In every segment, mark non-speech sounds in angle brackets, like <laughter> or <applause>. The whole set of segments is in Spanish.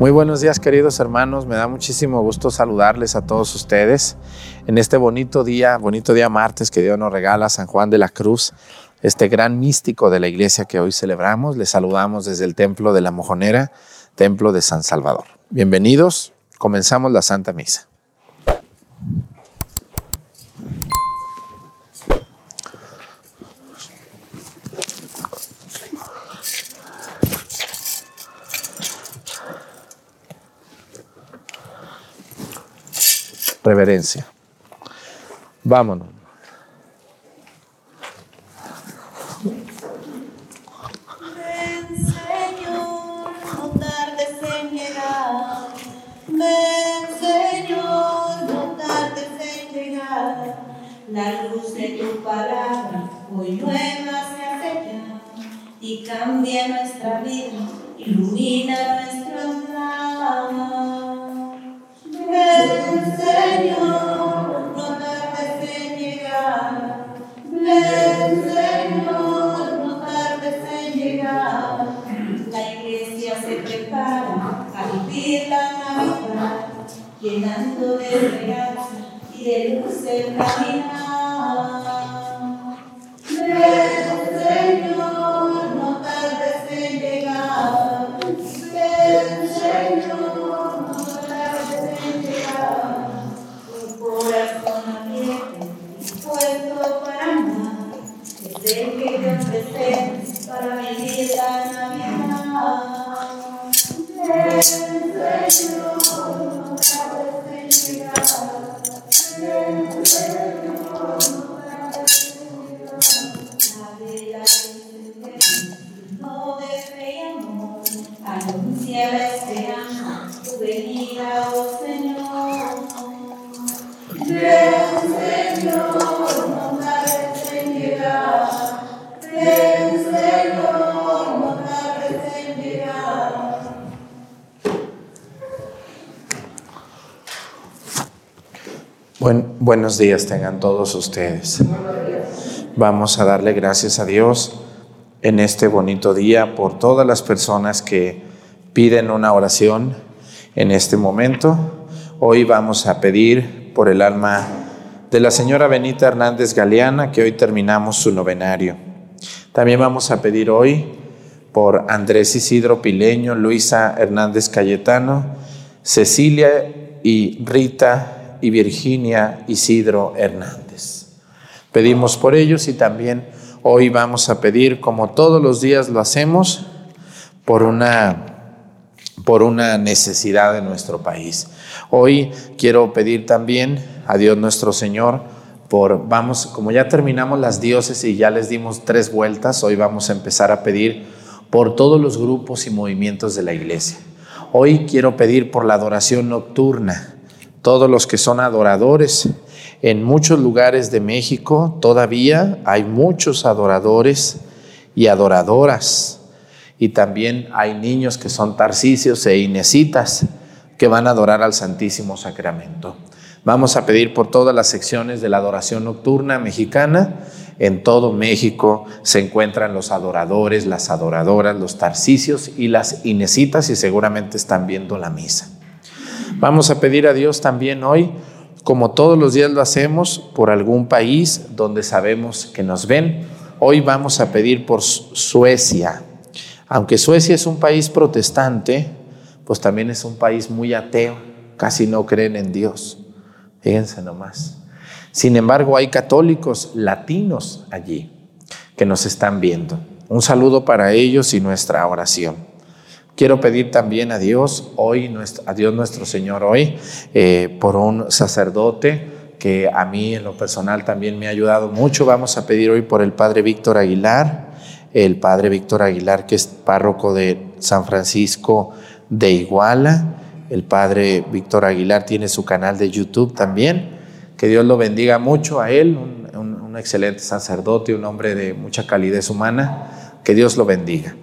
Muy buenos días queridos hermanos, me da muchísimo gusto saludarles a todos ustedes en este bonito día, bonito día martes que Dios nos regala, San Juan de la Cruz, este gran místico de la iglesia que hoy celebramos. Les saludamos desde el Templo de la Mojonera, Templo de San Salvador. Bienvenidos, comenzamos la Santa Misa. Reverencia. Vámonos. Ven, Señor, no tardes en llegar. Ven, Señor, no tardes en llegar. La luz de tu palabra hoy nueva se hace ya y cambia nuestra vida, ilumina nuestro andar. Llenando de regalos y de luz el caminar. Buenos días tengan todos ustedes. Vamos a darle gracias a Dios en este bonito día por todas las personas que piden una oración en este momento. Hoy vamos a pedir por el alma de la señora Benita Hernández Galeana, que hoy terminamos su novenario. También vamos a pedir hoy por Andrés Isidro Pileño, Luisa Hernández Cayetano, Cecilia y Rita y Virginia Isidro Hernández. Pedimos por ellos y también hoy vamos a pedir, como todos los días lo hacemos, por una por una necesidad de nuestro país. Hoy quiero pedir también a Dios nuestro Señor por, vamos, como ya terminamos las dioses y ya les dimos tres vueltas, hoy vamos a empezar a pedir por todos los grupos y movimientos de la iglesia. Hoy quiero pedir por la adoración nocturna, todos los que son adoradores. En muchos lugares de México todavía hay muchos adoradores y adoradoras y también hay niños que son tarcicios e inesitas que van a adorar al Santísimo Sacramento. Vamos a pedir por todas las secciones de la adoración nocturna mexicana. En todo México se encuentran los adoradores, las adoradoras, los tarcicios y las inesitas y seguramente están viendo la misa. Vamos a pedir a Dios también hoy, como todos los días lo hacemos, por algún país donde sabemos que nos ven. Hoy vamos a pedir por Suecia. Aunque Suecia es un país protestante, pues también es un país muy ateo, casi no creen en Dios. Fíjense nomás. Sin embargo, hay católicos latinos allí que nos están viendo. Un saludo para ellos y nuestra oración. Quiero pedir también a Dios hoy, a Dios nuestro Señor hoy, eh, por un sacerdote que a mí en lo personal también me ha ayudado mucho. Vamos a pedir hoy por el Padre Víctor Aguilar, el Padre Víctor Aguilar, que es párroco de San Francisco de Iguala. El Padre Víctor Aguilar tiene su canal de YouTube también. Que Dios lo bendiga mucho a él, un, un- excelente sacerdote, un hombre de mucha calidez humana. Que Dios lo bendiga.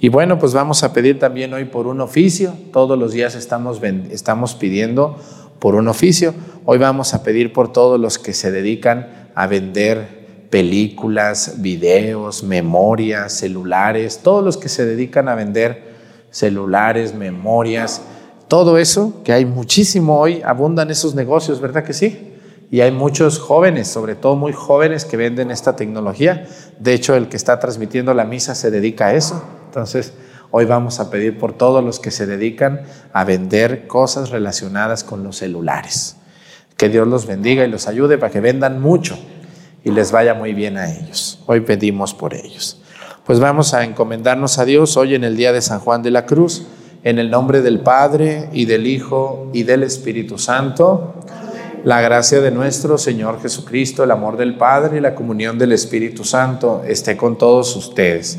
Y bueno, pues vamos a pedir también hoy por un oficio. Todos los días estamos, estamos pidiendo por un oficio. Hoy vamos a pedir por todos los que se dedican a vender películas, videos, memorias, celulares, todos los que se dedican a vender celulares, memorias, todo eso, que hay muchísimo hoy, abundan esos negocios, ¿verdad que sí? Y hay muchos jóvenes, sobre todo muy jóvenes, que venden esta tecnología. De hecho, el que está transmitiendo la misa se dedica a eso. Entonces, hoy vamos a pedir por todos los que se dedican a vender cosas relacionadas con los celulares. Que Dios los bendiga y los ayude para que vendan mucho y les vaya muy bien a ellos. Hoy pedimos por ellos. Pues vamos a encomendarnos a Dios hoy en el día de San Juan de la Cruz, en el nombre del Padre y del Hijo y del Espíritu Santo. La gracia de nuestro Señor Jesucristo, el amor del Padre y la comunión del Espíritu Santo esté con todos ustedes.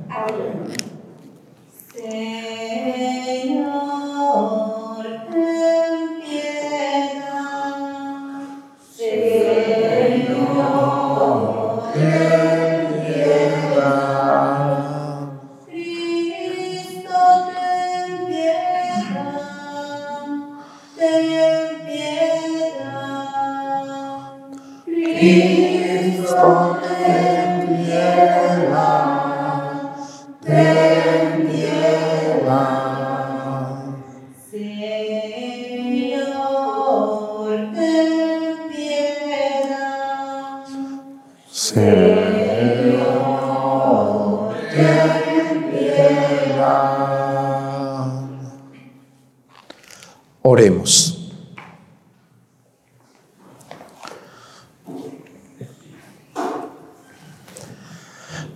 Cristo, ten piedad.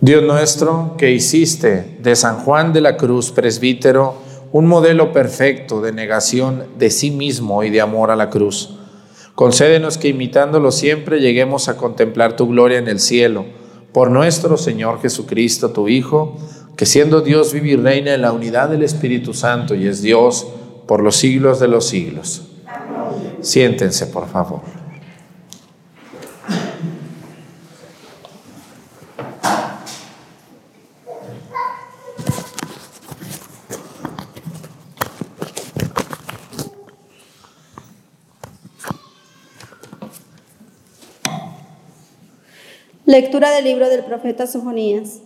Dios nuestro, que hiciste de San Juan de la Cruz, presbítero, un modelo perfecto de negación de sí mismo y de amor a la cruz. Concédenos que imitándolo siempre lleguemos a contemplar tu gloria en el cielo, por nuestro Señor Jesucristo, tu Hijo, que siendo Dios vive y reina en la unidad del Espíritu Santo y es Dios por los siglos de los siglos. Siéntense, por favor. Lectura del libro del profeta Sofonías.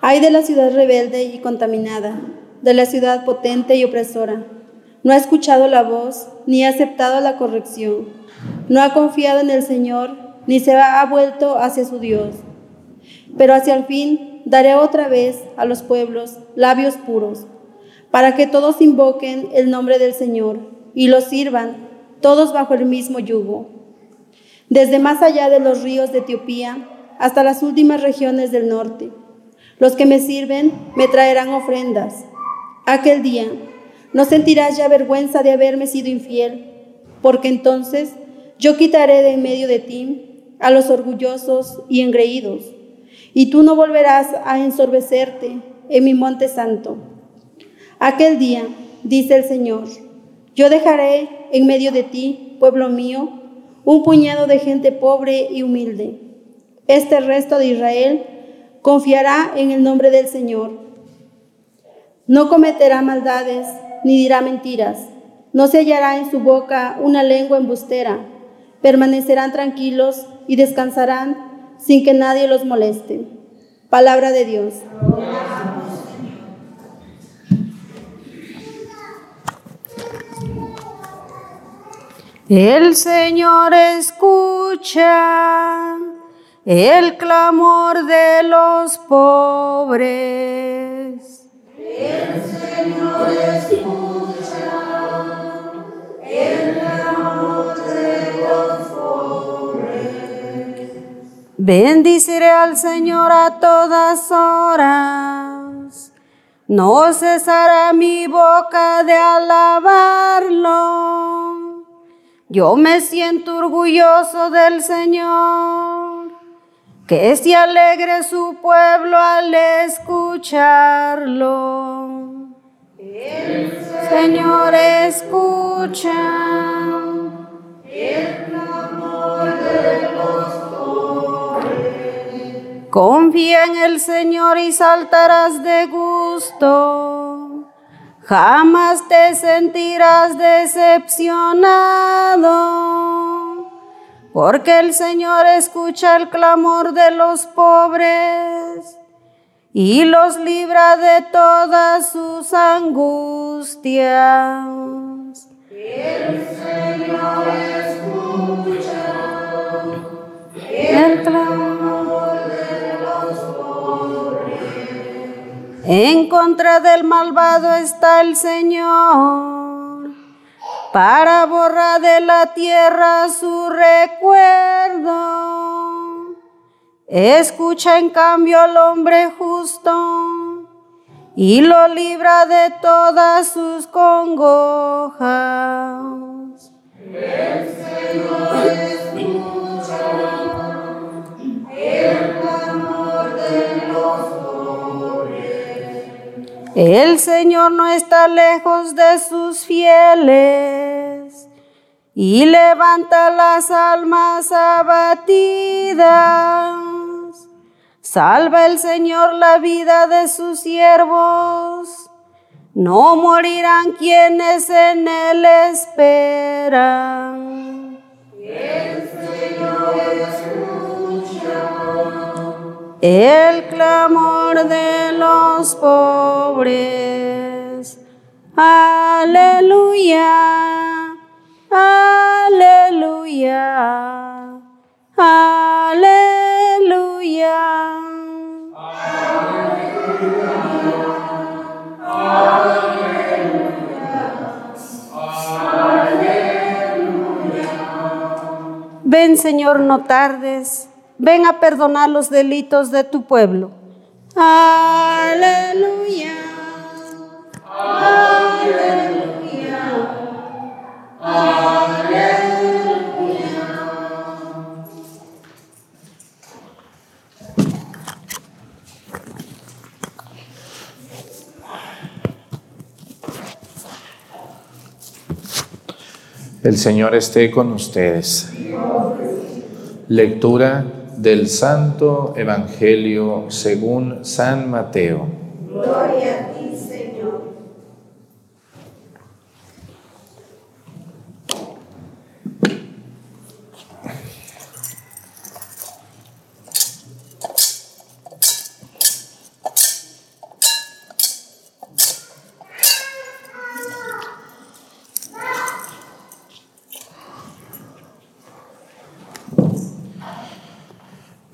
Ay de la ciudad rebelde y contaminada, de la ciudad potente y opresora. No ha escuchado la voz, ni ha aceptado la corrección. No ha confiado en el Señor, ni se ha vuelto hacia su Dios. Pero hacia el fin daré otra vez a los pueblos labios puros, para que todos invoquen el nombre del Señor y los sirvan, todos bajo el mismo yugo desde más allá de los ríos de Etiopía hasta las últimas regiones del norte. Los que me sirven me traerán ofrendas. Aquel día no sentirás ya vergüenza de haberme sido infiel, porque entonces yo quitaré de en medio de ti a los orgullosos y engreídos, y tú no volverás a ensorbecerte en mi monte santo. Aquel día, dice el Señor, yo dejaré en medio de ti, pueblo mío, un puñado de gente pobre y humilde. Este resto de Israel confiará en el nombre del Señor. No cometerá maldades ni dirá mentiras. No se hallará en su boca una lengua embustera. Permanecerán tranquilos y descansarán sin que nadie los moleste. Palabra de Dios. El Señor escucha el clamor de los pobres. El Señor escucha el clamor de los pobres. Bendiciré al Señor a todas horas. No cesará mi boca de alabarlo. Yo me siento orgulloso del Señor, que se alegre su pueblo al escucharlo. Señor, escucha. Confía en el Señor y saltarás de gusto. Jamás te sentirás decepcionado, porque el Señor escucha el clamor de los pobres y los libra de todas sus angustias. El clamor En contra del malvado está el Señor, para borrar de la tierra su recuerdo. Escucha en cambio al hombre justo y lo libra de todas sus congojas. El Señor no está lejos de sus fieles y levanta las almas abatidas. Salva el Señor la vida de sus siervos. No morirán quienes en Él esperan. el clamor de los pobres. Aleluya, aleluya, aleluya. Ven Señor, no tardes. Ven a perdonar los delitos de tu pueblo. Aleluya. Aleluya. El Señor esté con ustedes. Lectura del Santo Evangelio según San Mateo.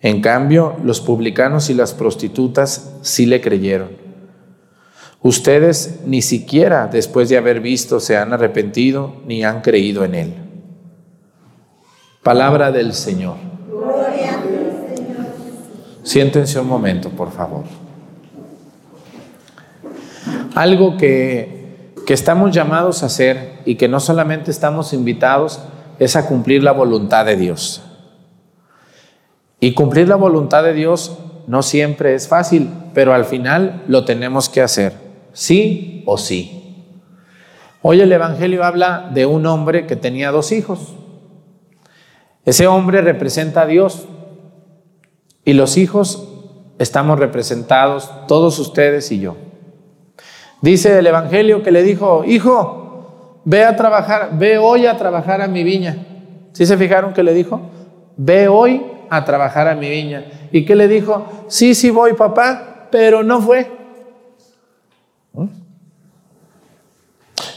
En cambio, los publicanos y las prostitutas sí le creyeron. Ustedes ni siquiera después de haber visto se han arrepentido ni han creído en él. Palabra del Señor. Siéntense un momento, por favor. Algo que, que estamos llamados a hacer y que no solamente estamos invitados es a cumplir la voluntad de Dios. Y cumplir la voluntad de Dios no siempre es fácil, pero al final lo tenemos que hacer, sí o sí. Hoy el Evangelio habla de un hombre que tenía dos hijos. Ese hombre representa a Dios y los hijos estamos representados, todos ustedes y yo. Dice el Evangelio que le dijo, hijo, ve a trabajar, ve hoy a trabajar a mi viña. ¿Sí se fijaron que le dijo? Ve hoy a trabajar a mi viña. ¿Y qué le dijo? Sí, sí voy, papá, pero no fue. ¿Mm?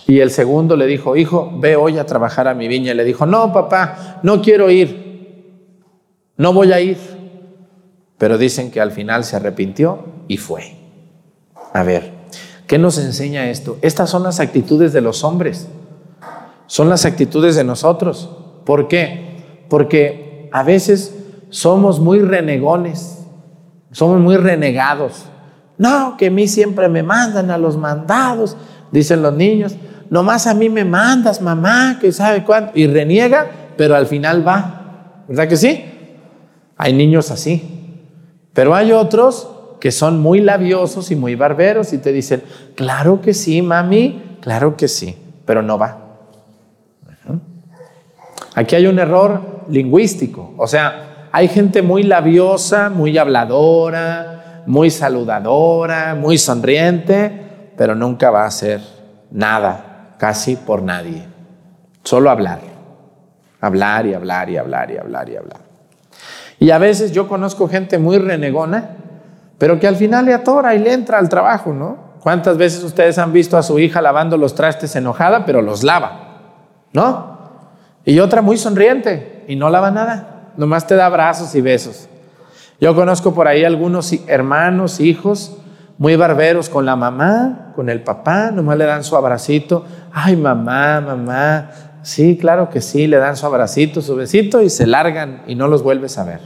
Y el segundo le dijo, hijo, ve hoy a trabajar a mi viña. Y le dijo, no, papá, no quiero ir. No voy a ir. Pero dicen que al final se arrepintió y fue. A ver, ¿qué nos enseña esto? Estas son las actitudes de los hombres. Son las actitudes de nosotros. ¿Por qué? Porque a veces somos muy renegones, somos muy renegados. No, que a mí siempre me mandan a los mandados, dicen los niños. Nomás a mí me mandas, mamá, que sabe cuánto. Y reniega, pero al final va. ¿Verdad que sí? Hay niños así. Pero hay otros que son muy labiosos y muy barberos y te dicen, claro que sí, mami, claro que sí, pero no va. Aquí hay un error lingüístico, o sea, hay gente muy labiosa, muy habladora, muy saludadora, muy sonriente, pero nunca va a hacer nada, casi por nadie. Solo hablar, hablar y hablar y hablar y hablar y hablar. Y a veces yo conozco gente muy renegona, pero que al final le atora y le entra al trabajo, ¿no? ¿Cuántas veces ustedes han visto a su hija lavando los trastes enojada, pero los lava? ¿No? Y otra muy sonriente y no lava nada, nomás te da abrazos y besos. Yo conozco por ahí algunos hermanos, hijos, muy barberos con la mamá, con el papá, nomás le dan su abracito. Ay, mamá, mamá, Sí, claro que sí, le dan su abracito, su besito y se largan y no los vuelves a ver.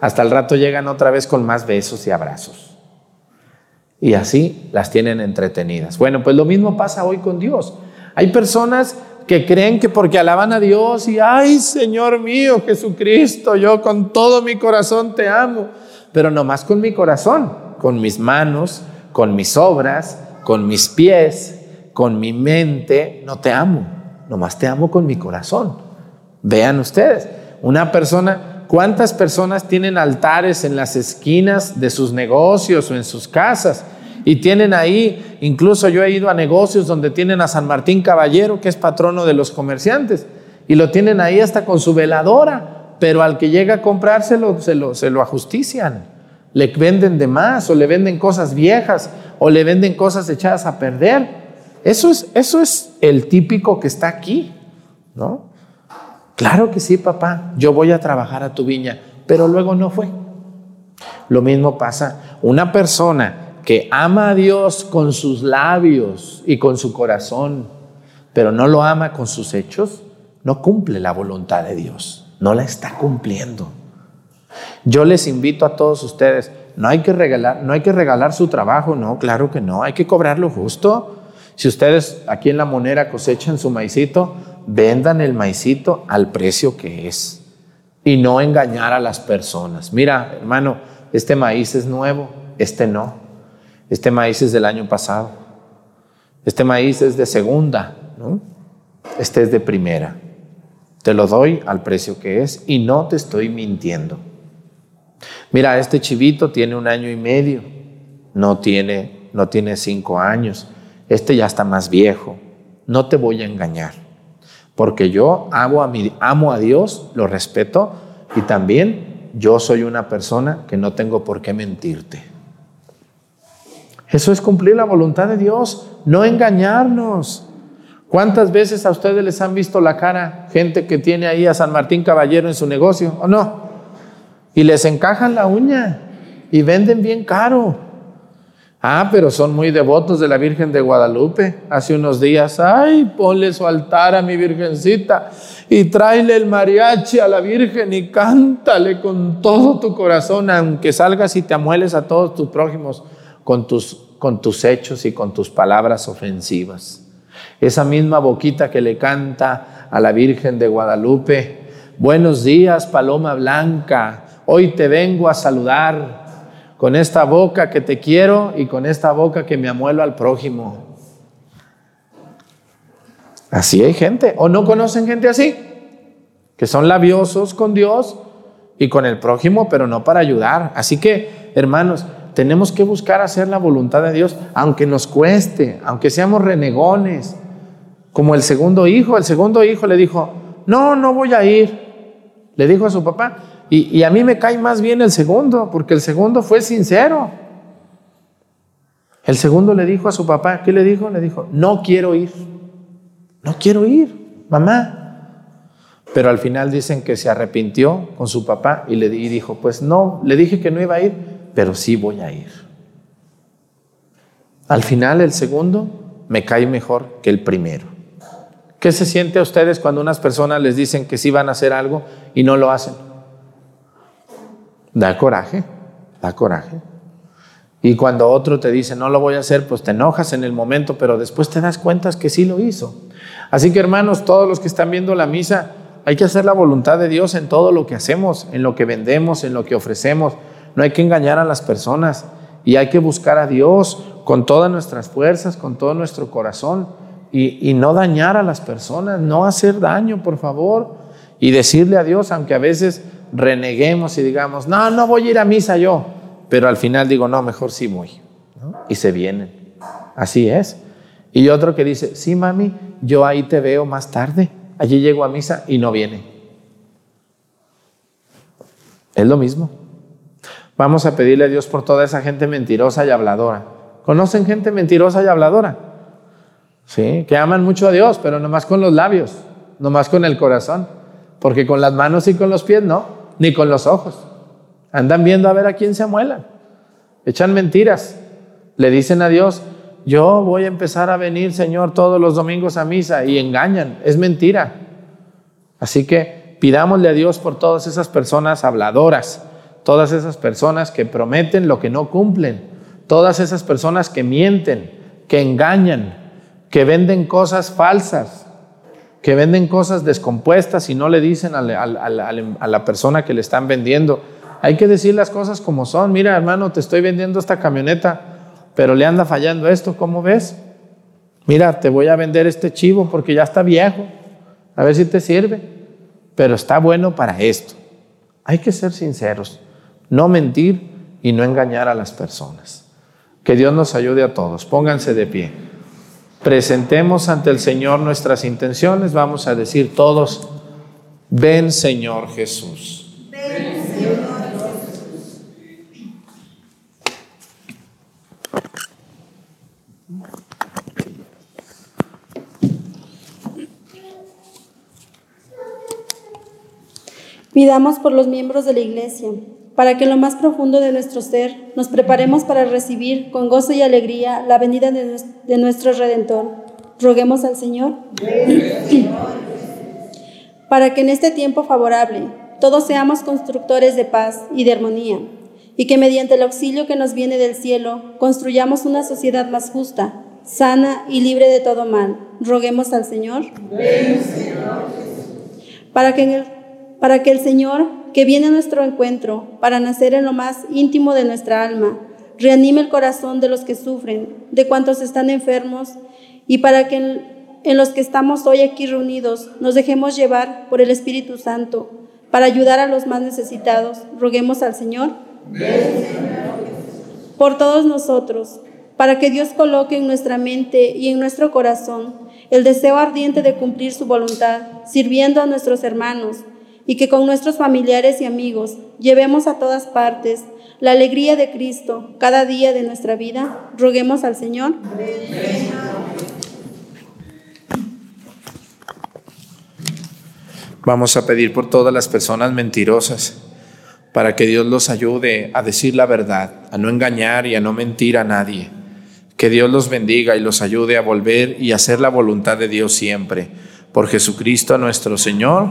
Hasta el rato llegan otra vez con más besos y abrazos. Y así las tienen entretenidas. Bueno, pues lo mismo pasa hoy con Dios. Hay personas que creen que porque alaban a Dios y, ay Señor mío Jesucristo, yo con todo mi corazón te amo, pero no más con mi corazón, con mis manos, con mis obras, con mis pies, con mi mente, no te amo nomás te amo con mi corazón. Vean ustedes, una persona, ¿cuántas personas tienen altares en las esquinas de sus negocios o en sus casas? Y tienen ahí, incluso yo he ido a negocios donde tienen a San Martín Caballero, que es patrono de los comerciantes, y lo tienen ahí hasta con su veladora, pero al que llega a comprárselo se lo, ajustician. Le venden de más, o le venden cosas viejas, o le venden cosas echadas a perder. Eso es, eso es el típico que está aquí, ¿no? Claro que sí, papá, yo voy a trabajar a tu viña, pero luego no fue. Lo mismo pasa, una persona que ama a Dios con sus labios y con su corazón, pero no lo ama con sus hechos, no cumple la voluntad de Dios, no la está cumpliendo. Yo les invito a todos ustedes, no hay que regalar, no hay que regalar su trabajo, no, claro que no, hay que cobrarlo justo. Si ustedes aquí en la monera cosechan su maicito, vendan el maicito al precio que es y no engañar a las personas. Mira, hermano, este maíz es nuevo, este no. Este maíz es del año pasado. Este maíz es de segunda, ¿no? Este es de primera. Te lo doy al precio que es y no te estoy mintiendo. Mira, este chivito tiene un año y medio, no tiene, no tiene cinco años este ya está más viejo, no te voy a engañar, porque yo amo a, mi, amo a Dios, lo respeto y también yo soy una persona que no tengo por qué mentirte. Eso es cumplir la voluntad de Dios, no engañarnos. ¿Cuántas veces a ustedes les han visto la cara gente que tiene ahí a San Martín Caballero en su negocio o no? Y les encajan la uña y venden bien caro. Ah, pero son muy devotos de la Virgen de Guadalupe. Hace unos días, ay, ponle su altar a mi Virgencita y tráele el mariachi a la Virgen y cántale con todo tu corazón, aunque salgas y te amueles a todos tus prójimos con tus, con tus hechos y con tus palabras ofensivas. Esa misma boquita que le canta a la Virgen de Guadalupe, buenos días, paloma blanca, hoy te vengo a saludar con esta boca que te quiero y con esta boca que me amuelo al prójimo. Así hay gente. ¿O no conocen gente así? que son labiosos con Dios y con el prójimo, pero no para ayudar. Así que, hermanos, tenemos que buscar hacer la voluntad de Dios, aunque nos cueste, aunque seamos renegones, como el segundo hijo. El segundo hijo le dijo, no, no voy a ir. Le dijo a su papá, y, y a mí me cae más bien el segundo, porque el segundo fue sincero. El segundo le dijo a su papá, ¿qué le dijo? Le dijo, no quiero ir, no quiero ir, mamá. Pero al final dicen que se arrepintió con su papá y le y dijo, pues no, le dije que no iba a ir, pero sí voy a ir. Al final el segundo me cae mejor que el primero. ¿Qué se siente a ustedes cuando unas personas les dicen que sí van a hacer algo y no lo hacen? Da coraje, da coraje. Y cuando otro te dice, no lo voy a hacer, pues te enojas en el momento, pero después te das cuenta que sí lo hizo. Así que hermanos, todos los que están viendo la misa, hay que hacer la voluntad de Dios en todo lo que hacemos, en lo que vendemos, en lo que ofrecemos. No hay que engañar a las personas y hay que buscar a Dios con todas nuestras fuerzas, con todo nuestro corazón y, y no dañar a las personas, no hacer daño, por favor, y decirle a Dios, aunque a veces reneguemos y digamos, no, no voy a ir a misa yo pero al final digo, no, mejor sí voy. Y se vienen. Así es. Y otro que dice, sí, mami, yo ahí te veo más tarde. Allí llego a misa y no viene. Es lo mismo. Vamos a pedirle a Dios por toda esa gente mentirosa y habladora. ¿Conocen gente mentirosa y habladora? Sí, que aman mucho a Dios, pero nomás con los labios, nomás con el corazón. Porque con las manos y con los pies no, ni con los ojos. Andan viendo a ver a quién se amuelan. Echan mentiras. Le dicen a Dios, yo voy a empezar a venir, Señor, todos los domingos a misa y engañan. Es mentira. Así que pidámosle a Dios por todas esas personas habladoras, todas esas personas que prometen lo que no cumplen, todas esas personas que mienten, que engañan, que venden cosas falsas, que venden cosas descompuestas y no le dicen a la persona que le están vendiendo hay que decir las cosas como son. Mira, hermano, te estoy vendiendo esta camioneta, pero le anda fallando esto, ¿cómo ves? Mira, te voy a vender este chivo porque ya está viejo. A ver si te sirve. Pero está bueno para esto. Hay que ser sinceros, no mentir y no engañar a las personas. Que Dios nos ayude a todos. Pónganse de pie. Presentemos ante el Señor nuestras intenciones. Vamos a decir todos, ven Señor Jesús. Ven Señor. Pidamos por los miembros de la Iglesia, para que en lo más profundo de nuestro ser nos preparemos para recibir con gozo y alegría la venida de, nuestro Redentor. Roguemos al Señor. <clears throat> para que en este tiempo favorable todos seamos constructores de paz y de armonía, y que mediante el auxilio que nos viene del cielo construyamos una sociedad más justa, sana y libre de todo mal. Roguemos al Señor. Para que en el para que el Señor, que viene a nuestro encuentro para nacer en lo más íntimo de nuestra alma, reanime el corazón de los que sufren, de cuantos están enfermos, y para que en, los que estamos hoy aquí reunidos nos dejemos llevar por el Espíritu Santo para ayudar a los más necesitados. Roguemos al Señor. Por todos nosotros, para que Dios coloque en nuestra mente y en nuestro corazón el deseo ardiente de cumplir su voluntad, sirviendo a nuestros hermanos y que con nuestros familiares y amigos llevemos a todas partes la alegría de Cristo cada día de nuestra vida. Roguemos al Señor. Vamos a pedir por todas las personas mentirosas para que Dios los ayude a decir la verdad, a no engañar y a no mentir a nadie. Que Dios los bendiga y los ayude a volver y hacer la voluntad de Dios siempre. Por Jesucristo nuestro Señor.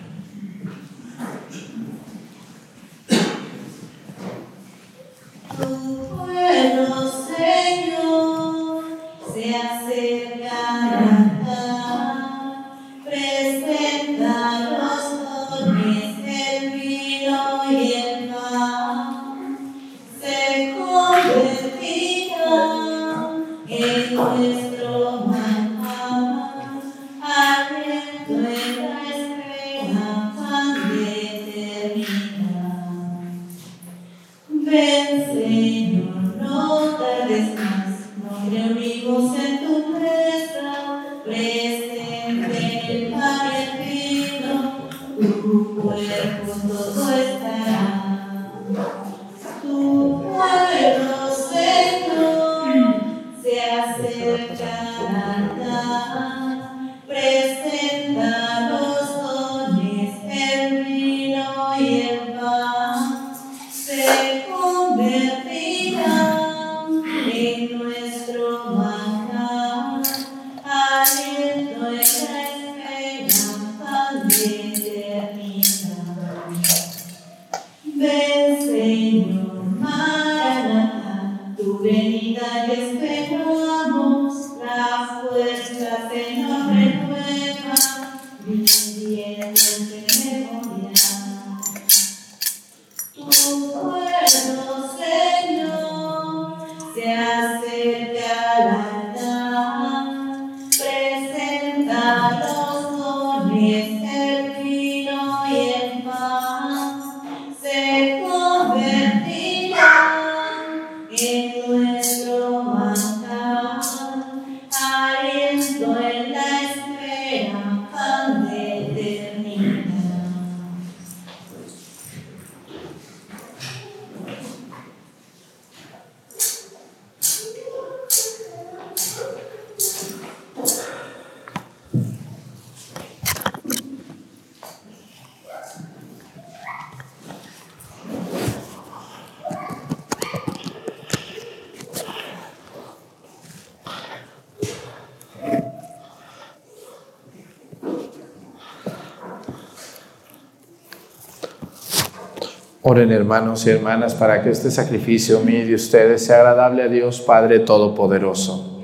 Oren hermanos y hermanas para que este sacrificio mío de ustedes sea agradable a Dios Padre Todopoderoso.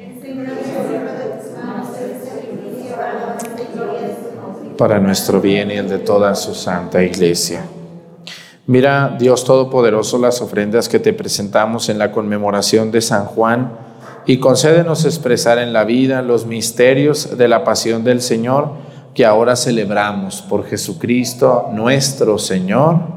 Para nuestro bien y el de toda su santa iglesia. Mira, Dios Todopoderoso, las ofrendas que te presentamos en la conmemoración de San Juan y concédenos expresar en la vida los misterios de la pasión del Señor que ahora celebramos por Jesucristo nuestro Señor.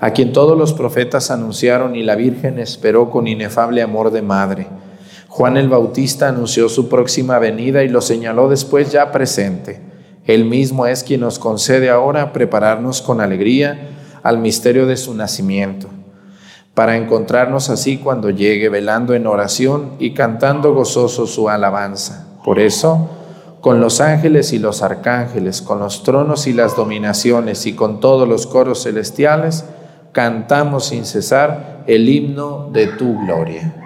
a quien todos los profetas anunciaron y la Virgen esperó con inefable amor de madre. Juan el Bautista anunció su próxima venida y lo señaló después ya presente. Él mismo es quien nos concede ahora prepararnos con alegría al misterio de su nacimiento, para encontrarnos así cuando llegue velando en oración y cantando gozoso su alabanza. Por eso, con los ángeles y los arcángeles, con los tronos y las dominaciones y con todos los coros celestiales, cantamos sin cesar el himno de tu gloria.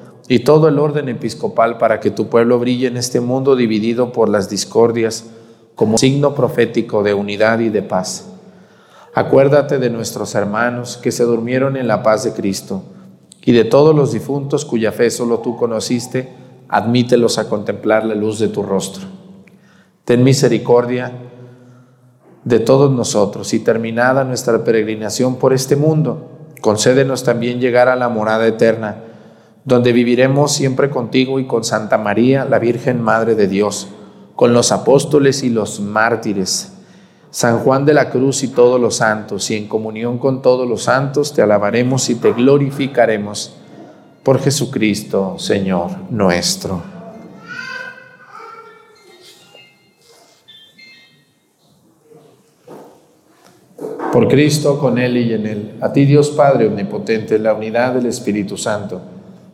y todo el orden episcopal para que tu pueblo brille en este mundo dividido por las discordias como signo profético de unidad y de paz. Acuérdate de nuestros hermanos que se durmieron en la paz de Cristo y de todos los difuntos cuya fe solo tú conociste, admítelos a contemplar la luz de tu rostro. Ten misericordia de todos nosotros y terminada nuestra peregrinación por este mundo, concédenos también llegar a la morada eterna, donde viviremos siempre contigo y con Santa María, la Virgen Madre de Dios, con los apóstoles y los mártires San Juan de la Cruz y todos los santos, y en comunión con todos los santos te alabaremos y te glorificaremos por Jesucristo, Señor nuestro. Por Cristo, con Él y en Él, a ti Dios Padre Omnipotente, en la unidad del Espíritu Santo,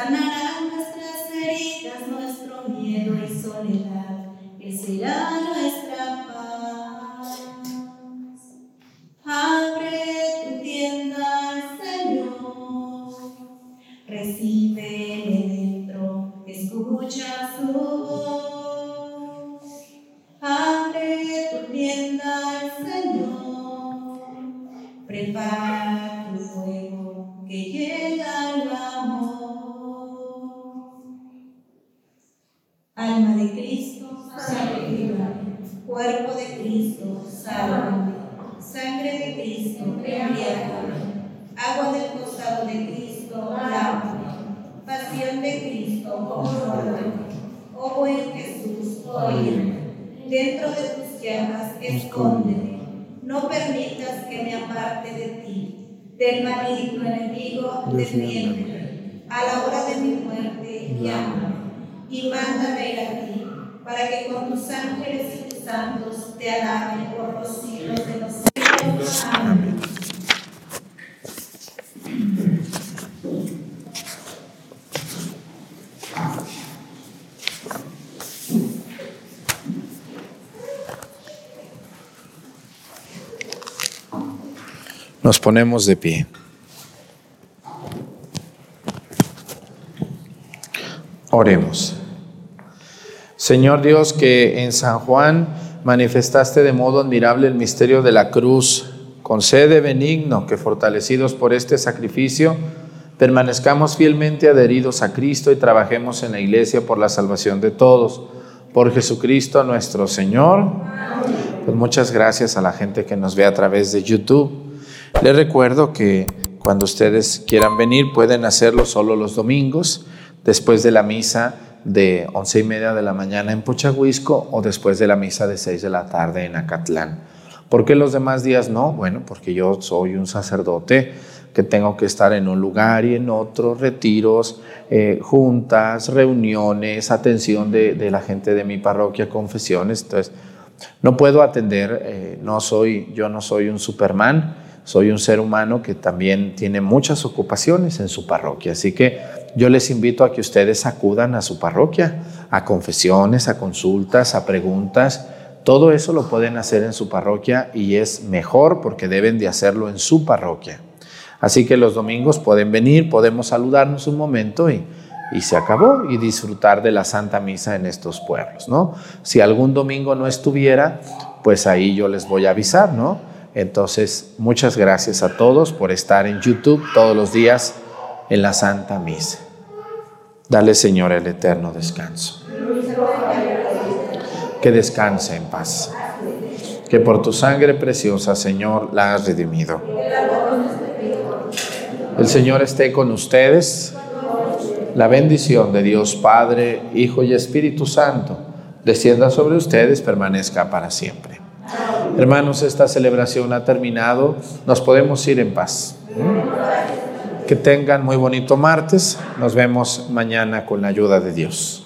Kannada defiéndeme. A la hora de mi muerte, llámame. Y mándame ir a ti, para que con tus ángeles y tus santos te alaben por los siglos de los siglos. Amén. Nos ponemos de pie. Oremos. Señor Dios, que en San Juan manifestaste de modo admirable el misterio de la cruz, concede benigno que fortalecidos por este sacrificio, permanezcamos fielmente adheridos a Cristo y trabajemos en la iglesia por la salvación de todos. Por Jesucristo nuestro Señor. Pues muchas gracias a la gente que nos ve a través de YouTube. Les recuerdo que cuando ustedes quieran venir pueden hacerlo solo los domingos, después de la misa de once y media de la mañana en Pochahuisco o después de la misa de seis de la tarde en Acatlán. ¿Por qué los demás días no? Bueno, porque yo soy un sacerdote que tengo que estar en un lugar y en otro, retiros, eh, juntas, reuniones, atención de, de, la gente de mi parroquia, confesiones. Entonces, no puedo atender, eh, no soy, yo no soy un Superman, soy un ser humano que también tiene muchas ocupaciones en su parroquia. Así que yo les invito a que ustedes acudan a su parroquia, a confesiones, a consultas, a preguntas. Todo eso lo pueden hacer en su parroquia y es mejor porque deben de hacerlo en su parroquia. Así que los domingos pueden venir, podemos saludarnos un momento y, y se acabó y disfrutar de la Santa Misa en estos pueblos, ¿no? Si algún domingo no estuviera, pues ahí yo les voy a avisar, ¿no? Entonces, muchas gracias a todos por estar en YouTube todos los días en la Santa Misa. Dale, Señor, el eterno descanso. Que descanse en paz. Que por tu sangre preciosa, Señor, la has redimido. El Señor esté con ustedes. La bendición de Dios Padre, Hijo y Espíritu Santo descienda sobre ustedes, permanezca para siempre. Hermanos, esta celebración ha terminado. Nos podemos ir en paz. Que tengan muy bonito martes. Nos vemos mañana con la ayuda de Dios.